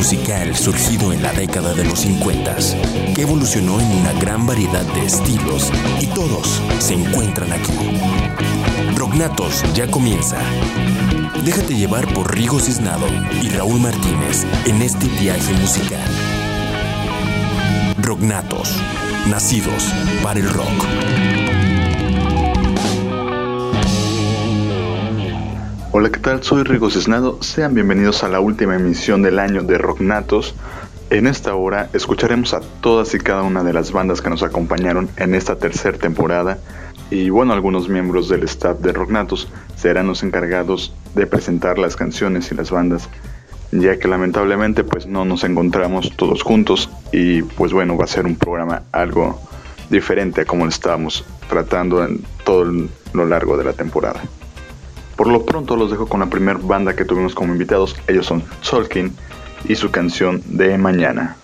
musical surgido en la década de los 50, que evolucionó en una gran variedad de estilos y todos se encuentran aquí. Rognatos ya comienza. Déjate llevar por Rigo Cisnado y Raúl Martínez en este viaje musical. Rognatos, nacidos para el rock. Hola, ¿qué tal? Soy Rigo Cisnado. Sean bienvenidos a la última emisión del año de Rocknatos. En esta hora escucharemos a todas y cada una de las bandas que nos acompañaron en esta tercera temporada y bueno, algunos miembros del staff de Rocknatos serán los encargados de presentar las canciones y las bandas, ya que lamentablemente pues no nos encontramos todos juntos y pues bueno, va a ser un programa algo diferente a como lo estábamos tratando en todo lo largo de la temporada. Por lo pronto los dejo con la primera banda que tuvimos como invitados, ellos son Solkin y su canción de Mañana.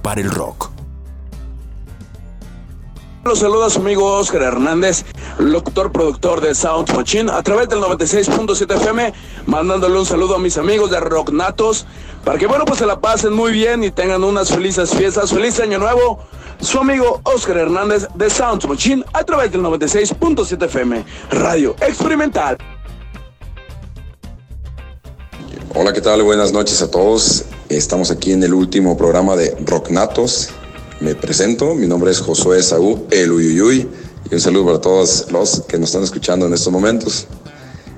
Para el rock. Los saluda su amigo Oscar Hernández, locutor productor de Sound Machine, a través del 96.7 FM, mandándole un saludo a mis amigos de Rock Natos, para que bueno, pues se la pasen muy bien y tengan unas felices fiestas, feliz año nuevo, su amigo Oscar Hernández de Sound Machine a través del 96.7 FM, Radio Experimental. ¿Qué tal? Buenas noches a todos. Estamos aquí en el último programa de Rocknatos. Me presento, mi nombre es Josué Saúl El Uyuyuy y un saludo para todos los que nos están escuchando en estos momentos.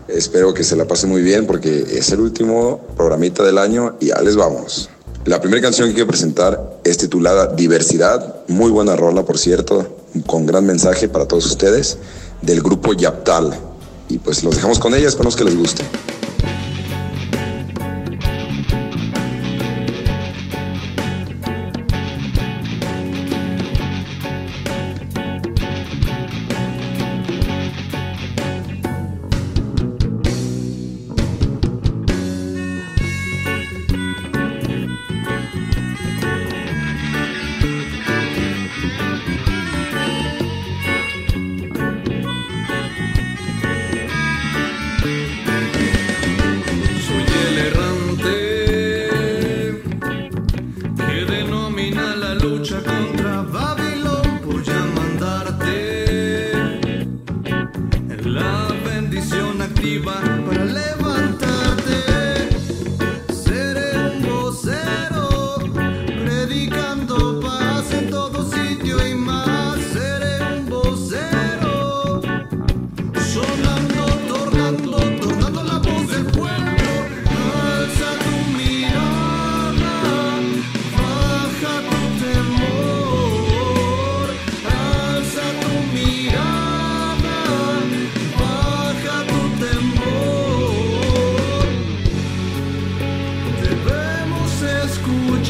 Espero que se la pasen muy bien porque es el último programita del año y ya les vamos. La primera canción que quiero presentar es titulada Diversidad, muy buena rola por cierto, con gran mensaje para todos ustedes, del grupo Yaptal. Y pues los dejamos con ella, esperamos que les guste.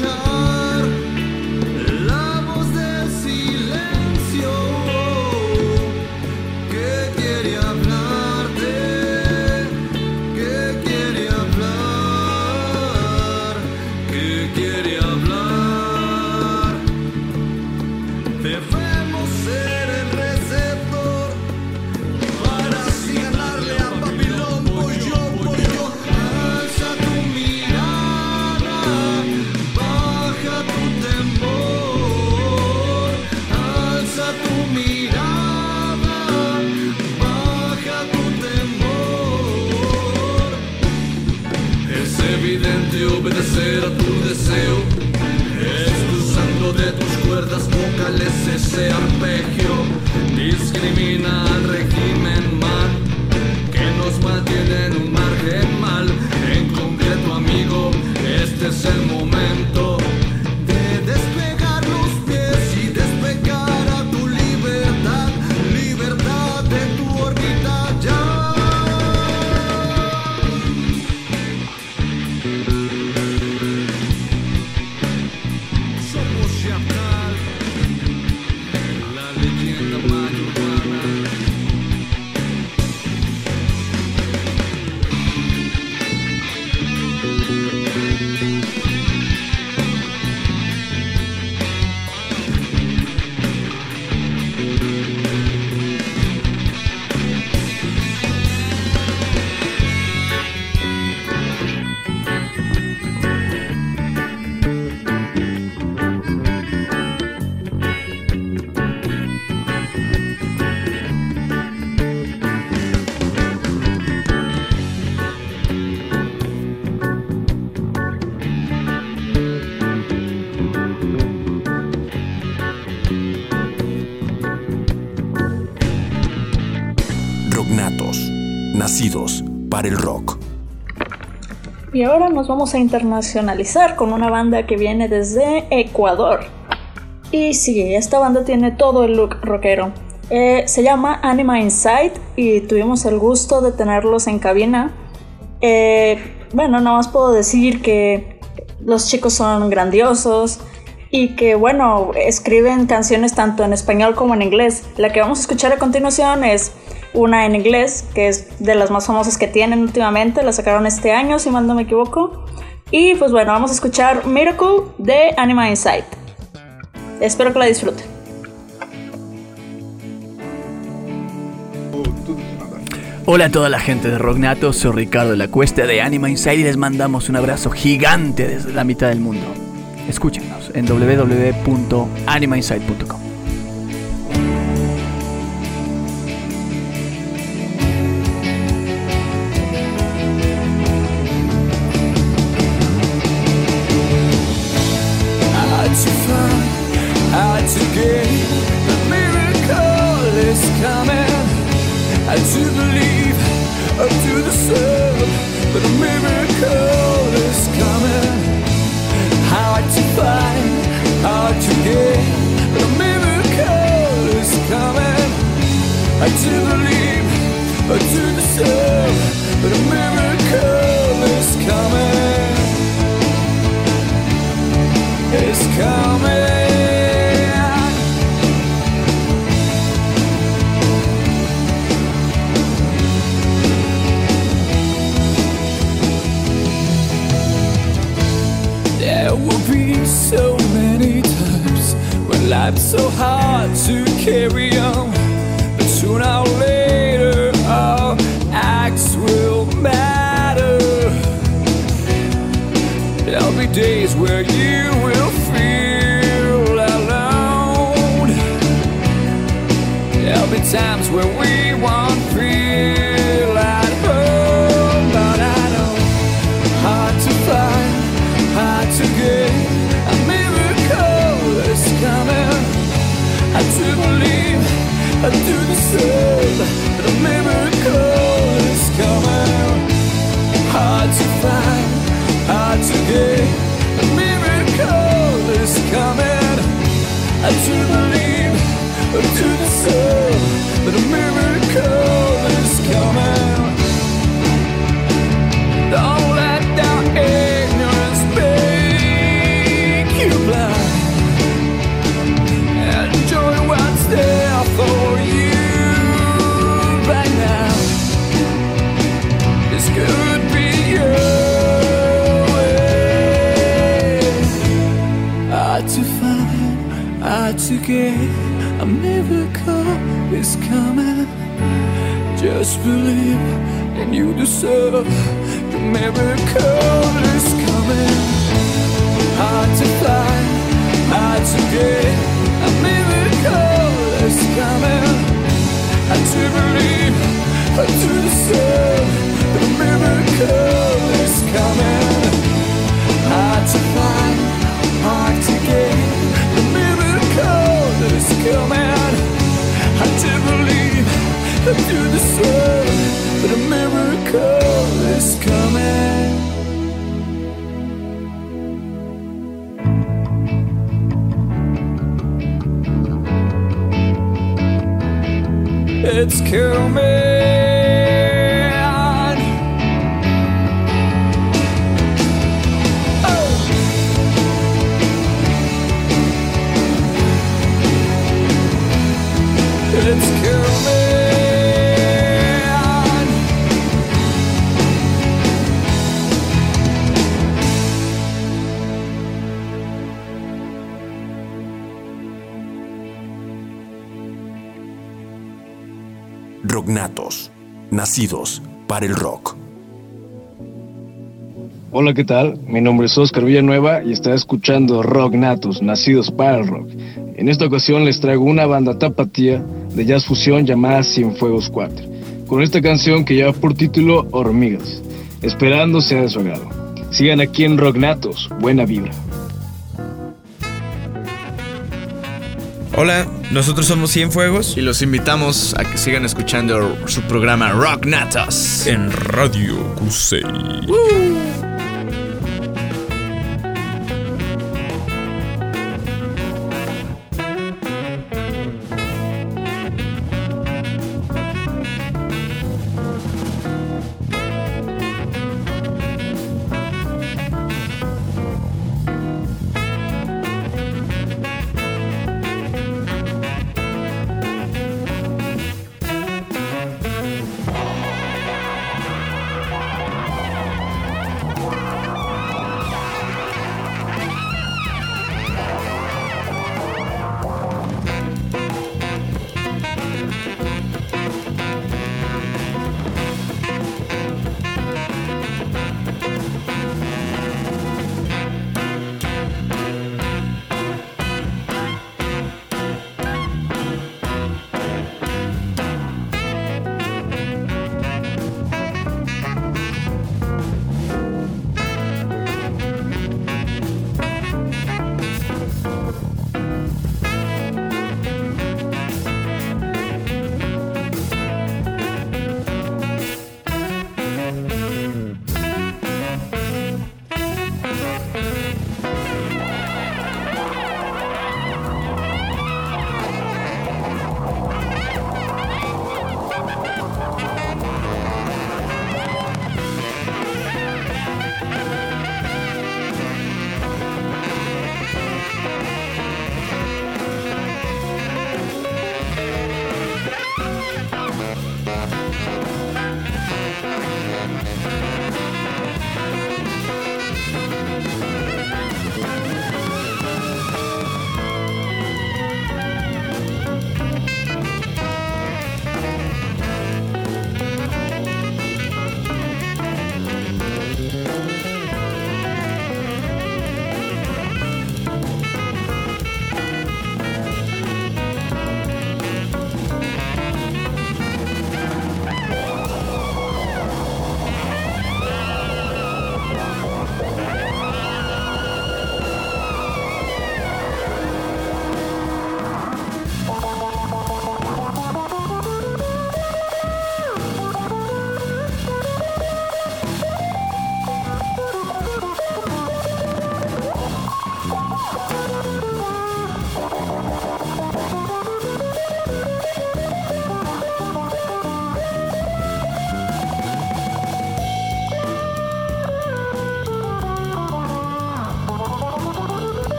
come. El rock. Y ahora nos vamos a internacionalizar con una banda que viene desde Ecuador. Y sí, esta banda tiene todo el look rockero. Eh, se llama Anima Inside y tuvimos el gusto de tenerlos en cabina. Eh, bueno, nada más puedo decir que los chicos son grandiosos y que, bueno, escriben canciones tanto en español como en inglés. La que vamos a escuchar a continuación es una en inglés, que es de las más famosas que tienen últimamente, la sacaron este año, si mal no me equivoco. Y pues bueno, vamos a escuchar Miracle de Anima Insight. Espero que la disfruten. Hola a toda la gente de Rognato, soy Ricardo de la Cuesta de Anima Insight y les mandamos un abrazo gigante desde la mitad del mundo. Escúchenos en www.animainsight.com. to believe or to deserve that a miracle is coming. It's coming. There will be so many times when life's so hard to carry on. Sooner or later, our acts will matter. There'll be days where you will feel alone. There'll be times where we won't feel at home. But I know hard to find, hard to. A miracle is coming. I do believe. I do miracle is coming. Hard to find, hard to The miracle is coming. Believe, deserve again. A miracle is coming Just believe and you deserve. Your miracle is coming. Hard to find, hard to get. A miracle is coming. Hard to believe, hard to deserve. The miracle is coming. coming. I did believe that you deserve, but a miracle is coming. It's coming. Nacidos para el Rock. Hola, ¿qué tal? Mi nombre es Oscar Villanueva y está escuchando Rock Natus, Nacidos para el Rock. En esta ocasión les traigo una banda tapatía de jazz fusión llamada Cienfuegos 4, con esta canción que lleva por título Hormigas, esperando sea de su agrado. Sigan aquí en Rock Natus, buena vibra. Hola, nosotros somos Cienfuegos. Y los invitamos a que sigan escuchando su programa Rock Natas. En Radio Cusey.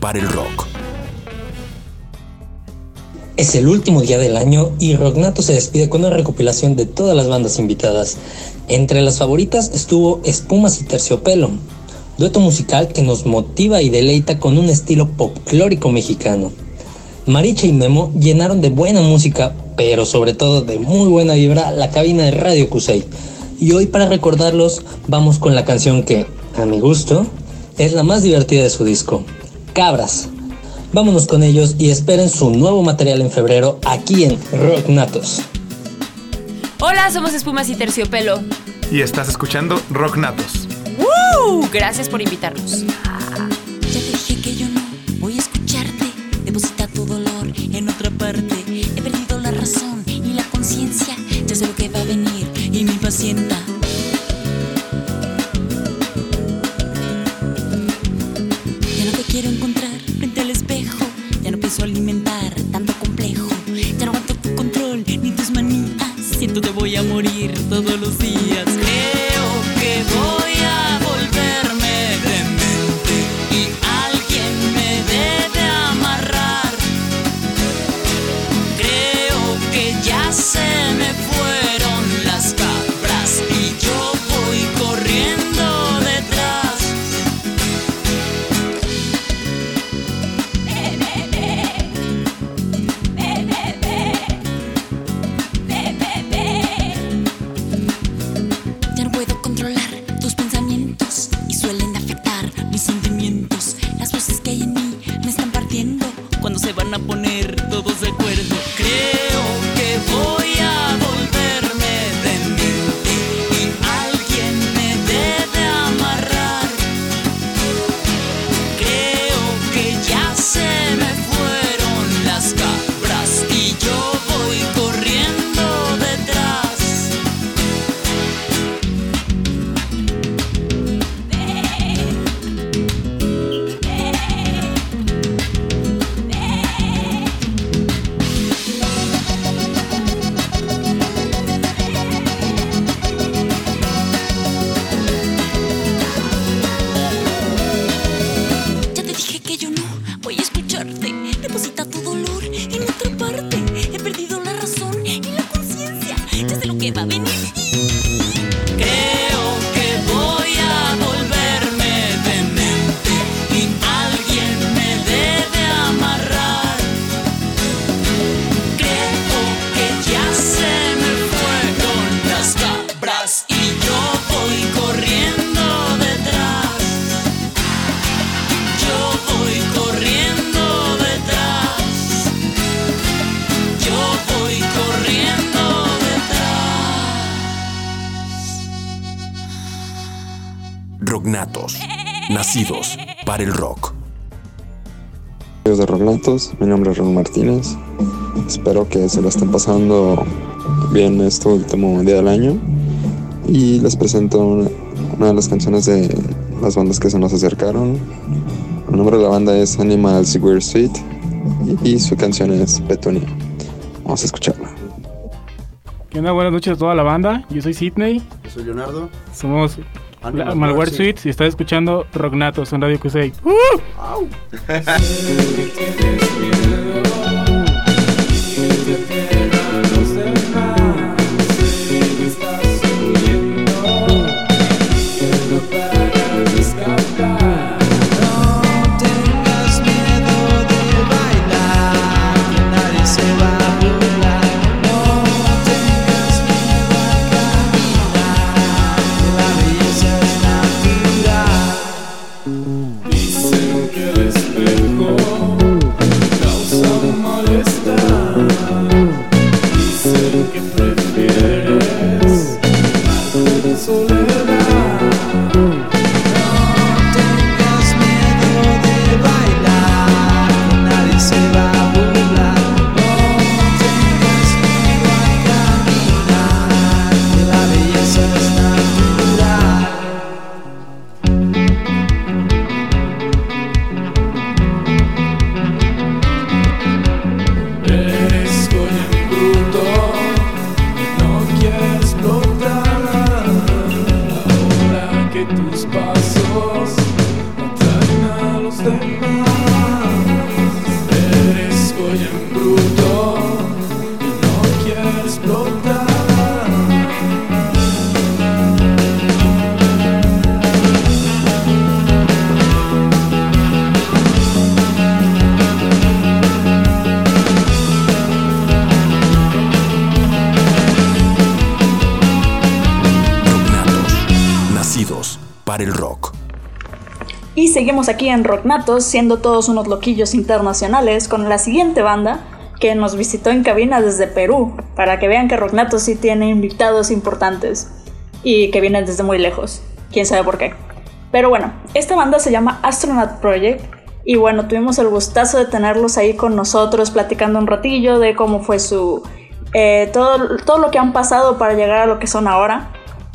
Para el rock. Es el último día del año y Rocknato se despide con una recopilación de todas las bandas invitadas. Entre las favoritas estuvo Espumas y Terciopelo, dueto musical que nos motiva y deleita con un estilo popclórico mexicano. Maricha y Memo llenaron de buena música, pero sobre todo de muy buena vibra, la cabina de Radio Cusey. Y hoy para recordarlos vamos con la canción que, a mi gusto, es la más divertida de su disco, Cabras. Vámonos con ellos y esperen su nuevo material en febrero aquí en Rock Natos. Hola, somos Espumas y Terciopelo. Y estás escuchando Rock Natos. ¡Woo! Gracias por invitarnos. Ya te dije que yo no voy a escucharte. Deposita tu dolor en otra parte. He perdido la razón y la conciencia. Ya sé lo que va a venir y me impacienta. Rocknatos, nacidos para el rock. Amigos de Rocknatos, mi nombre es Ron Martínez. Espero que se lo estén pasando bien este último día del año. Y les presento una, una de las canciones de las bandas que se nos acercaron. El nombre de la banda es Animals Weird Sweet y, y su canción es Petunia. Vamos a escucharla. ¿Qué onda? Buenas noches a toda la banda. Yo soy Sidney. Yo soy Leonardo. Somos Malware Malware Suites y estás escuchando Rocknatos en Radio Cusey. tengas the moon. Seguimos aquí en Rocknatos, siendo todos unos loquillos internacionales, con la siguiente banda que nos visitó en cabina desde Perú, para que vean que Rocknatos sí tiene invitados importantes y que vienen desde muy lejos. Quién sabe por qué. Pero bueno, esta banda se llama Astronaut Project. Y bueno, tuvimos el gustazo de tenerlos ahí con nosotros, platicando un ratillo de cómo fue su. eh, todo, todo lo que han pasado para llegar a lo que son ahora.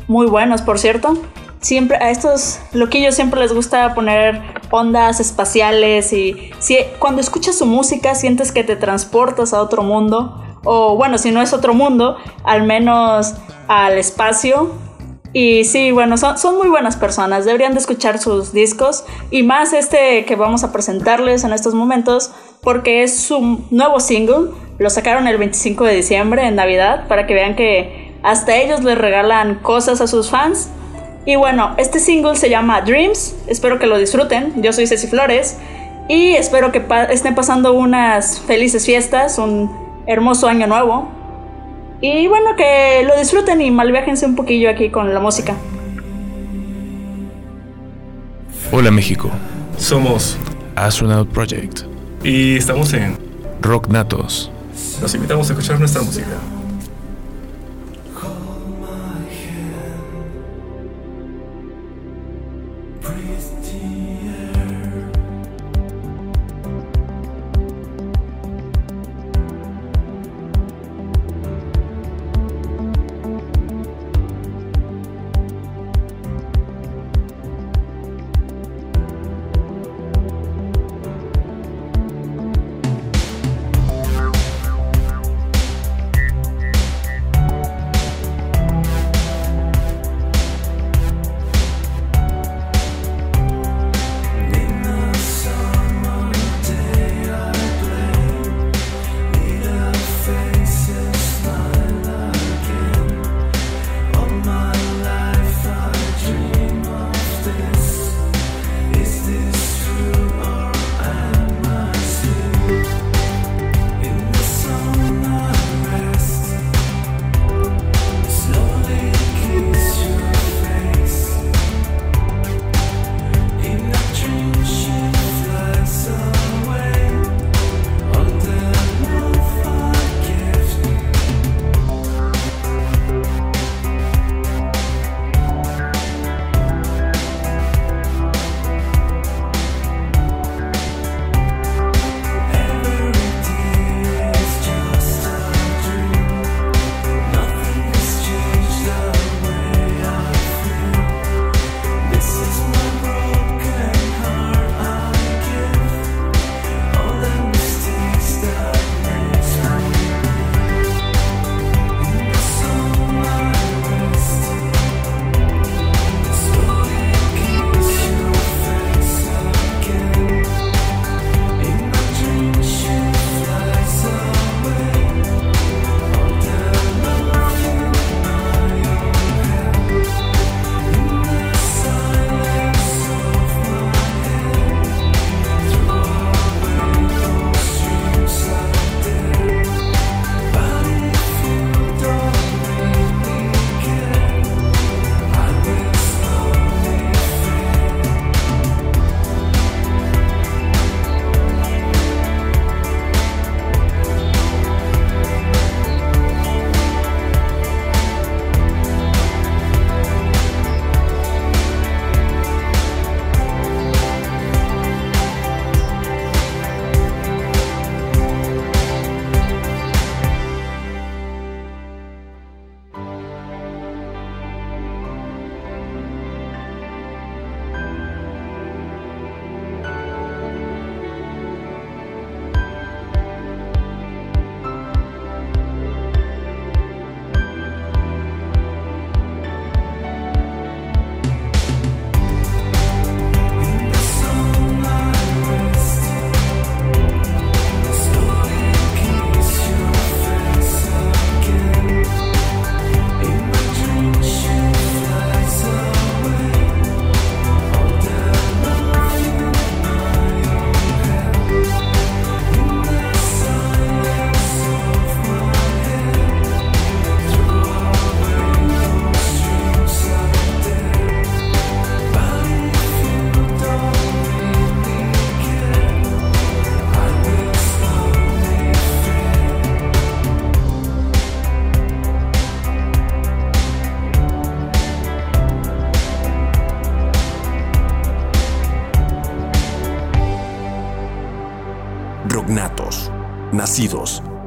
Muy buenos, por cierto. Siempre, a estos loquillos siempre les gusta poner ondas espaciales y si, cuando escuchas su música sientes que te transportas a otro mundo. O bueno, si no es otro mundo, al menos al espacio. Y sí, bueno, son, son muy buenas personas, deberían de escuchar sus discos y más este que vamos a presentarles en estos momentos porque es su nuevo single, lo sacaron el 25 de diciembre en Navidad para que vean que hasta ellos les regalan cosas a sus fans. Y bueno, este single se llama Dreams, espero que lo disfruten, yo soy Ceci Flores y espero que pa estén pasando unas felices fiestas, un hermoso año nuevo. Y bueno, que lo disfruten y malviajense un poquillo aquí con la música. Hola México. Somos Astronaut Project. Y estamos en Rock Natos. Los invitamos a escuchar nuestra música.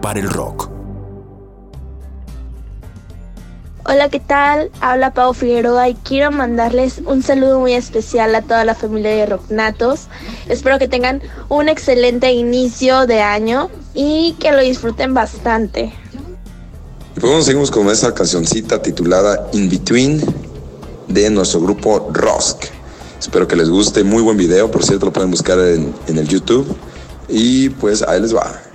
Para el rock. Hola, ¿qué tal? Habla Pau Figueroa y quiero mandarles un saludo muy especial a toda la familia de Rocknatos. Espero que tengan un excelente inicio de año y que lo disfruten bastante. Y pues bueno, seguimos con esa cancioncita titulada In Between de nuestro grupo Rosk. Espero que les guste, muy buen video, por cierto lo pueden buscar en, en el YouTube. Y pues ahí les va.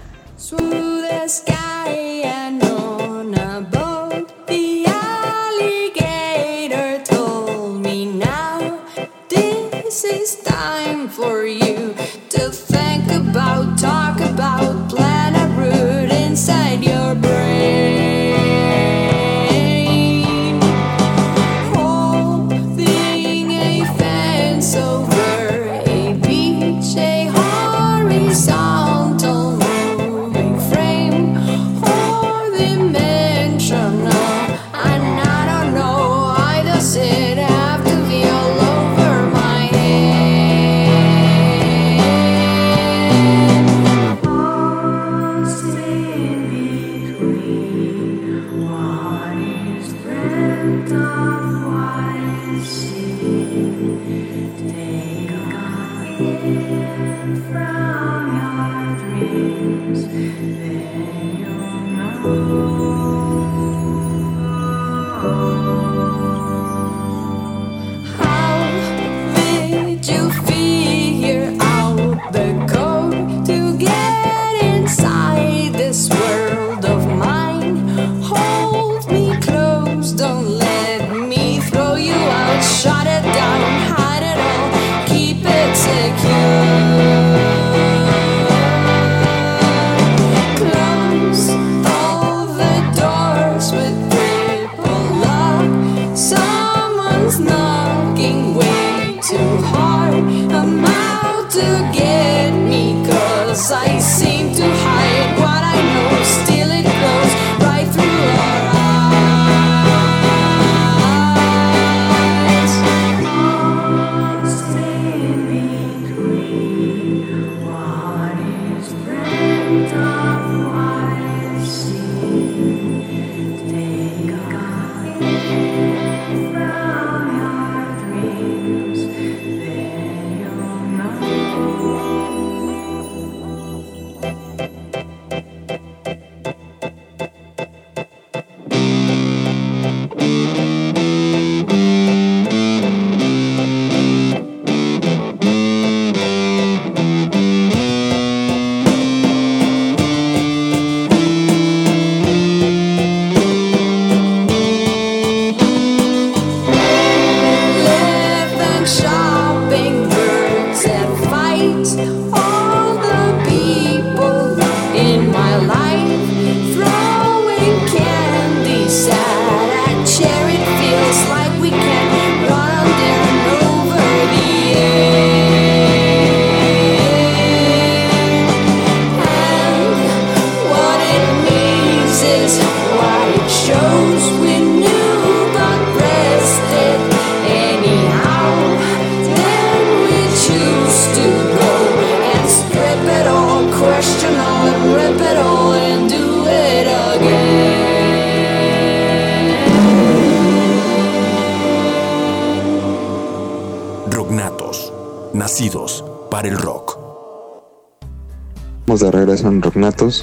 Rocknatos.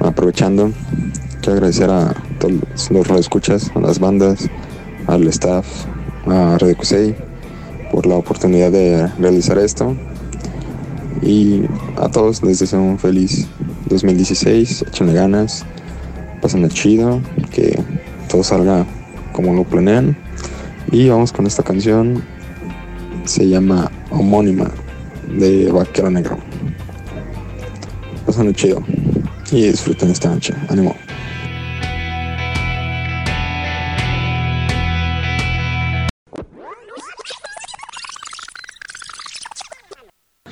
Aprovechando, quiero agradecer a todos los radioescuchas, a las bandas, al staff, a Radio Cusey por la oportunidad de realizar esto. Y a todos les deseo un feliz 2016, échenle ganas, pasen chido, que todo salga como lo planean. Y vamos con esta canción, se llama Homónima de Vaquero Negro. Pasen chido y disfruten esta noche. Ánimo.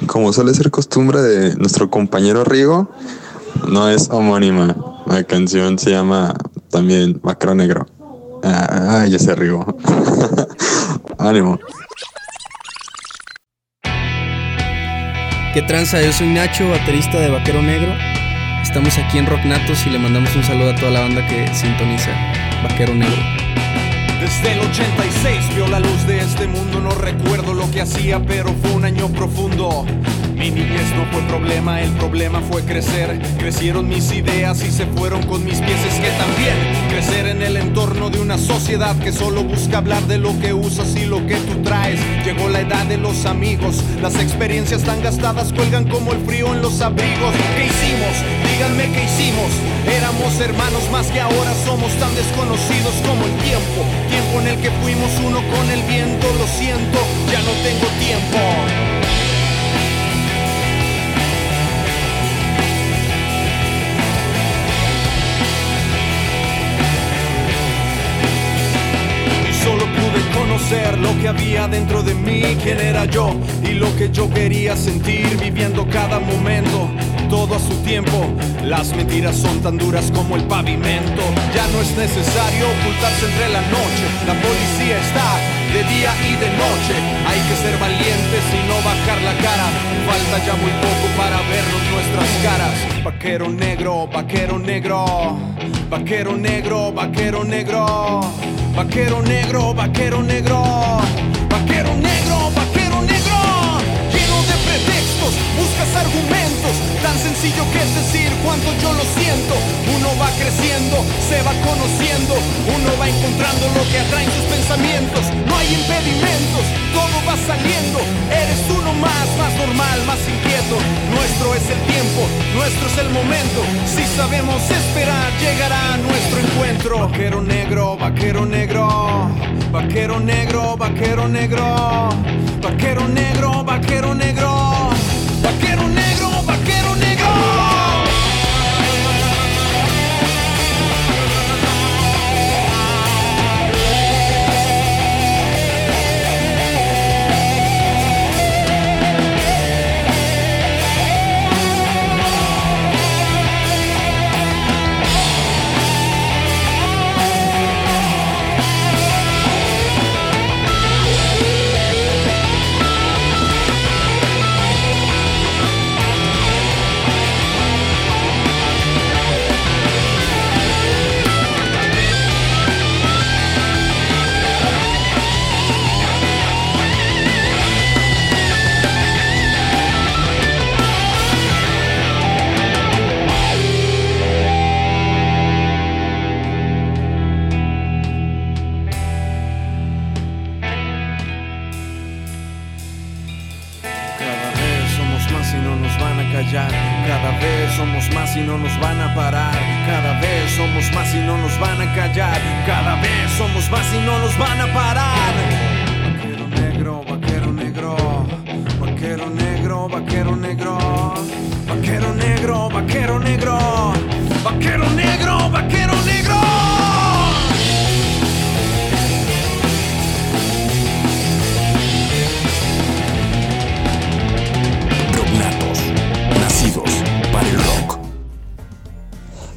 Como suele ser costumbre de nuestro compañero Rigo, no es homónima. La canción se llama también Macro Negro. Ah, ya se Rigo. Ánimo. ¿Qué tranza? Yo soy Nacho, baterista de Vaquero Negro. Estamos aquí en Rock Natos y le mandamos un saludo a toda la banda que sintoniza Vaquero Negro. Desde el 86 vio la luz de este mundo, no recuerdo lo que hacía, pero fue un año profundo. Mi niñez no fue problema, el problema fue crecer. Crecieron mis ideas y se fueron con mis pies. Es que también crecer en el entorno de una sociedad que solo busca hablar de lo que usas y lo que tú traes. Llegó la edad de los amigos, las experiencias tan gastadas cuelgan como el frío en los abrigos. ¿Qué hicimos? Díganme qué hicimos. Éramos hermanos más que ahora somos tan desconocidos como el tiempo. Tiempo en el que fuimos uno con el viento. Lo siento, ya no tengo tiempo. Lo que había dentro de mí, quién era yo y lo que yo quería sentir viviendo cada momento. Todo a su tiempo, las mentiras son tan duras como el pavimento. Ya no es necesario ocultarse entre la noche, la policía está de día y de noche. Hay que ser valientes y no bajar la cara. Falta ya muy poco para vernos nuestras caras. Vaquero negro, vaquero negro, vaquero negro, vaquero negro. Vaquero negro, vaquero negro, vaquero negro, creciendo, se va conociendo. Uno va encontrando lo que atraen sus pensamientos. No hay impedimentos, todo va saliendo. Eres uno más, más normal, más inquieto. Nuestro es el tiempo, nuestro es el momento. Si sabemos esperar, llegará nuestro encuentro. Vaquero negro, vaquero negro, vaquero negro, vaquero negro, vaquero negro, vaquero negro,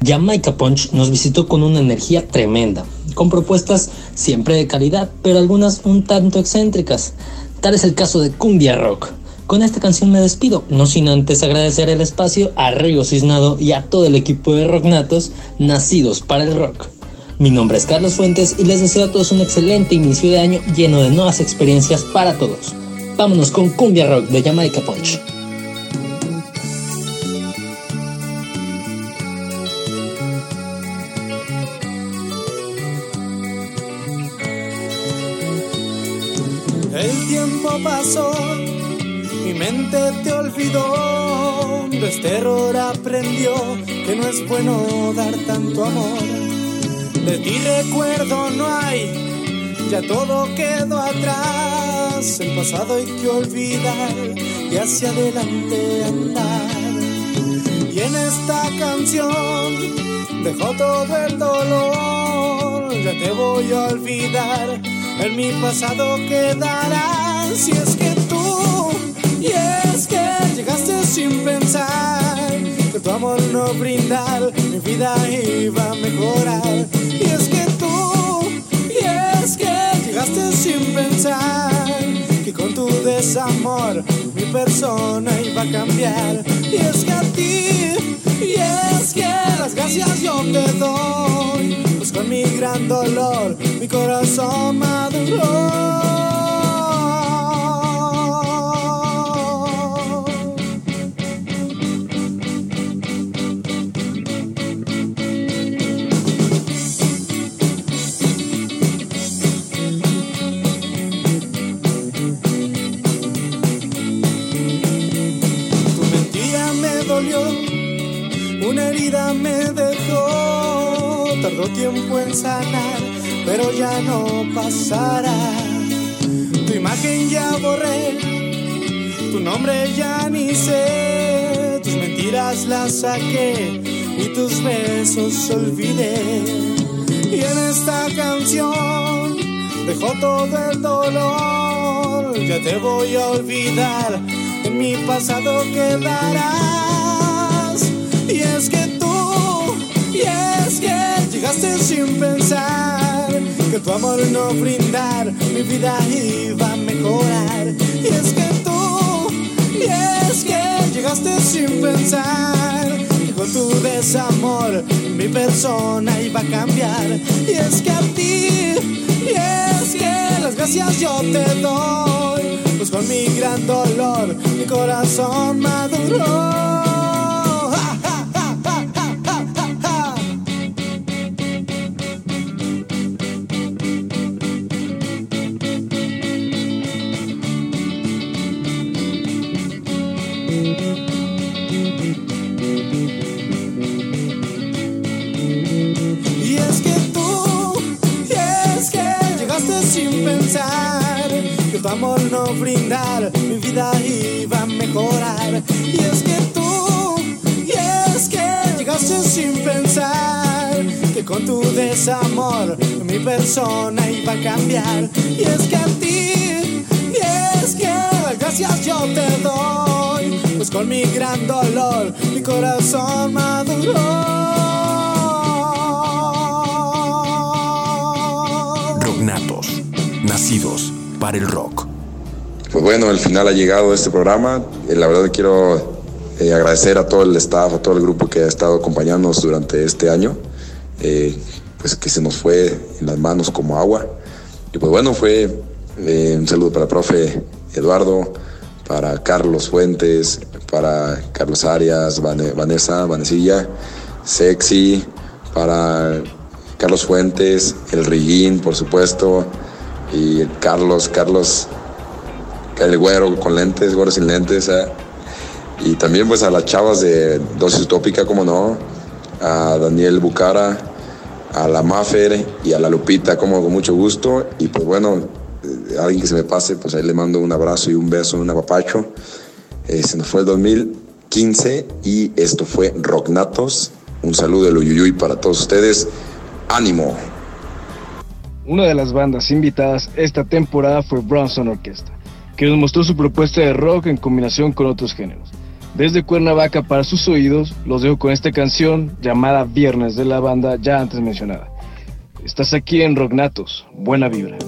Jamaica Punch nos visitó con una energía tremenda, con propuestas siempre de calidad, pero algunas un tanto excéntricas. Tal es el caso de Cumbia Rock. Con esta canción me despido, no sin antes agradecer el espacio a Rigo Cisnado y a todo el equipo de Rocknatos nacidos para el rock. Mi nombre es Carlos Fuentes y les deseo a todos un excelente inicio de año lleno de nuevas experiencias para todos. Vámonos con Cumbia Rock de Jamaica Punch. Te olvidó, este error aprendió que no es bueno dar tanto amor. De ti recuerdo no hay, ya todo quedó atrás, el pasado hay que olvidar y hacia adelante andar. Y en esta canción dejó todo el dolor, ya te voy a olvidar, en mi pasado quedará. Si es que y es que llegaste sin pensar, que tu amor no brindar, mi vida iba a mejorar. Y es que tú, y es que llegaste sin pensar, que con tu desamor mi persona iba a cambiar. Y es que a ti, y es que las gracias yo te doy, pues con mi gran dolor mi corazón maduró. Herida me dejó, tardó tiempo en sanar, pero ya no pasará. Tu imagen ya borré, tu nombre ya ni sé, tus mentiras las saqué y tus besos olvidé. Y en esta canción dejó todo el dolor, ya te voy a olvidar, en mi pasado quedarás. Y es que es que llegaste sin pensar que tu amor no brindar, mi vida iba a mejorar. Y es que tú, y es que llegaste sin pensar que con tu desamor mi persona iba a cambiar. Y es que a ti, y es que las gracias yo te doy, pues con mi gran dolor mi corazón maduró. Mi vida iba a mejorar. Y es que tú, y es que llegaste sin pensar que con tu desamor mi persona iba a cambiar. Y es que a ti, y es que gracias yo te doy, pues con mi gran dolor mi corazón maduró. Rognatos, nacidos para el rock. Pues bueno, el final ha llegado este programa. Eh, la verdad quiero eh, agradecer a todo el staff, a todo el grupo que ha estado acompañándonos durante este año. Eh, pues que se nos fue en las manos como agua. Y pues bueno, fue un saludo para el profe Eduardo, para Carlos Fuentes, para Carlos Arias, Vane- Vanessa, Vanesilla, Sexy, para Carlos Fuentes, el Riguín, por supuesto, y Carlos, Carlos, el güero con lentes, güero sin lentes, ¿eh? y también pues a las chavas de Dosis Utópica, como no, a Daniel Bucara, a la Mafer y a la Lupita, como con mucho gusto, y pues bueno, eh, alguien que se me pase, pues ahí le mando un abrazo y un beso, un apapacho. Eh, se nos fue el 2015 y esto fue Rocknatos. Un saludo de Uyuyuy para todos ustedes. ¡Ánimo! Una de las bandas invitadas esta temporada fue Bronson Orchestra, que nos mostró su propuesta de rock en combinación con otros géneros. Desde Cuernavaca para sus oídos, los dejo con esta canción llamada Viernes de la banda ya antes mencionada. Estás aquí en Rocknatos, buena vibra.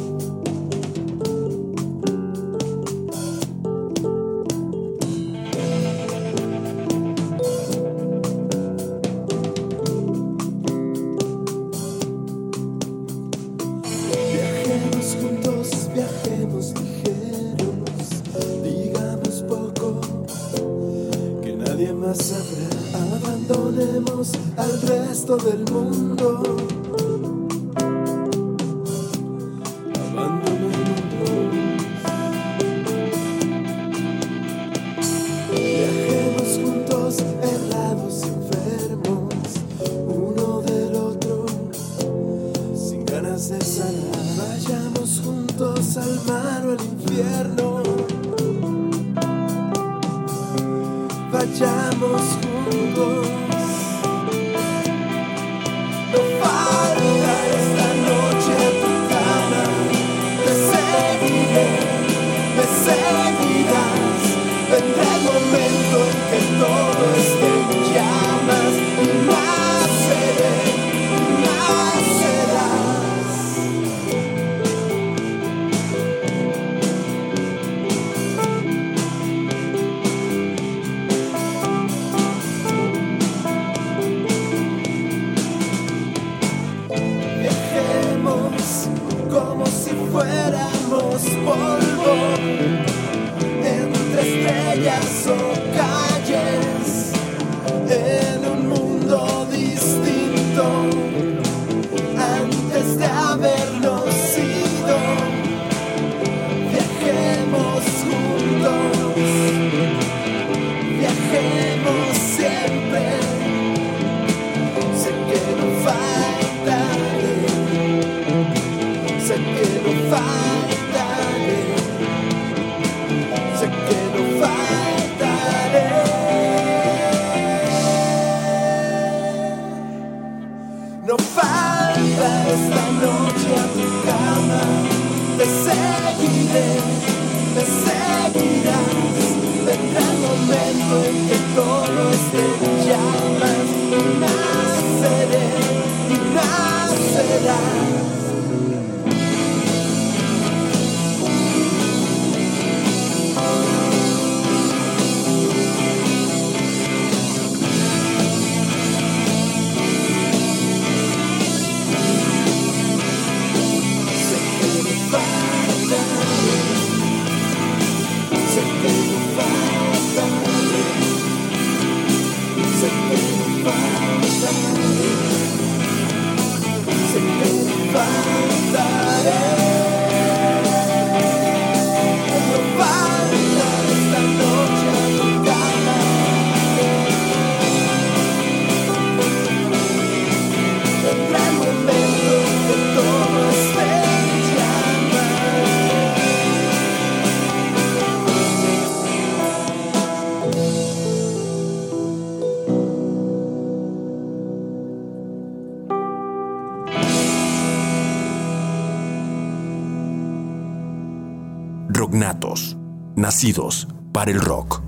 Nacidos para el rock.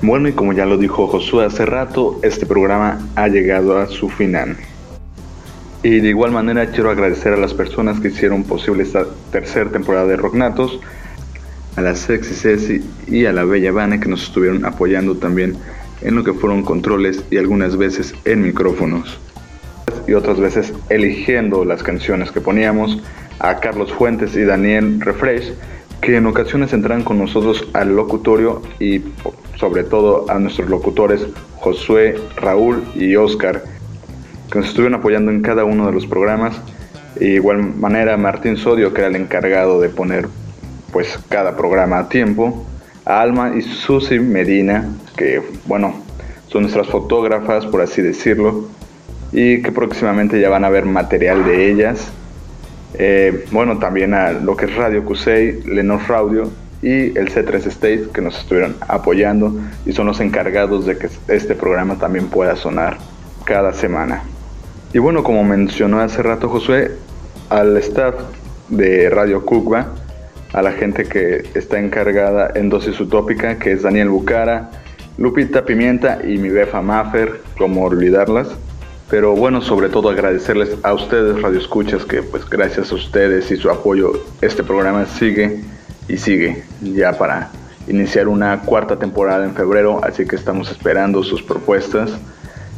Bueno, y como ya lo dijo Josué hace rato, este programa ha llegado a su final. Y de igual manera quiero agradecer a las personas que hicieron posible esta tercera temporada de Rocknatos, a la Sexy Ceci y a la Bella Vane que nos estuvieron apoyando también en lo que fueron controles y algunas veces en micrófonos. Y otras veces eligiendo las canciones que poníamos, a Carlos Fuentes y Daniel Refresh, que en ocasiones entran con nosotros al locutorio y sobre todo a nuestros locutores Josué, Raúl y Oscar, que nos estuvieron apoyando en cada uno de los programas. E igual manera Martín Sodio, que era el encargado de poner pues cada programa a tiempo. A Alma y Susi Medina, que bueno, son nuestras fotógrafas, por así decirlo, y que próximamente ya van a ver material de ellas. Eh, bueno, también a lo que es Radio Cusey, Lenor Radio y el C3 State que nos estuvieron apoyando y son los encargados de que este programa también pueda sonar cada semana. Y bueno, como mencionó hace rato Josué, al staff de Radio Cucba, a la gente que está encargada en Dosis Utópica, que es Daniel Bucara, Lupita Pimienta y mi befa Maffer, como olvidarlas. Pero bueno, sobre todo agradecerles a ustedes, Radio Escuchas, que pues gracias a ustedes y su apoyo, este programa sigue y sigue ya para iniciar una cuarta temporada en febrero, así que estamos esperando sus propuestas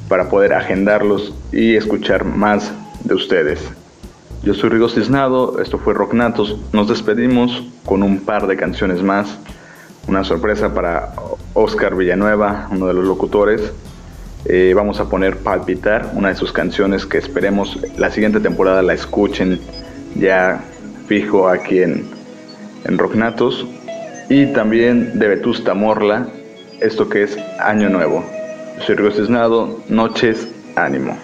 para poder agendarlos y escuchar más de ustedes. Yo soy Rigo Cisnado, esto fue Rocknatos, nos despedimos con un par de canciones más, una sorpresa para Oscar Villanueva, uno de los locutores. Eh, vamos a poner Palpitar, una de sus canciones que esperemos la siguiente temporada la escuchen ya fijo aquí en, en Rocknatos. Y también de Vetusta Morla, esto que es Año Nuevo. Soy Rigo Cisnado, Noches, Ánimo.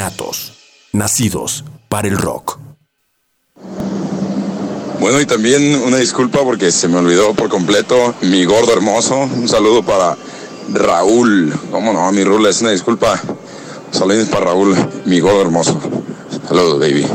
Natos, nacidos para el rock. Bueno, y también una disculpa porque se me olvidó por completo mi gordo hermoso. Un saludo para Raúl. ¿Cómo no? Mi Rula es una disculpa. Saludos para Raúl, mi gordo hermoso. Saludos, baby.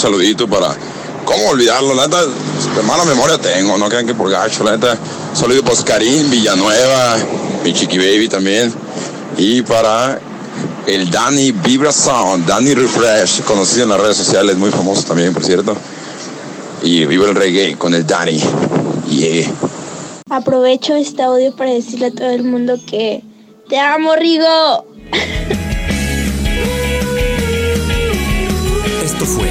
Saludito para. ¿Cómo olvidarlo? La neta, de mala memoria tengo, no crean que por gacho, la neta. Un saludo para Oscarín, Villanueva, mi chiqui baby también. Y para el Danny Vibra Sound, Danny Refresh, conocido en las redes sociales, muy famoso también, por cierto. Y viva el reggae con el Danny. Yeah. Aprovecho este audio para decirle a todo el mundo que te amo, Rigo. Esto fue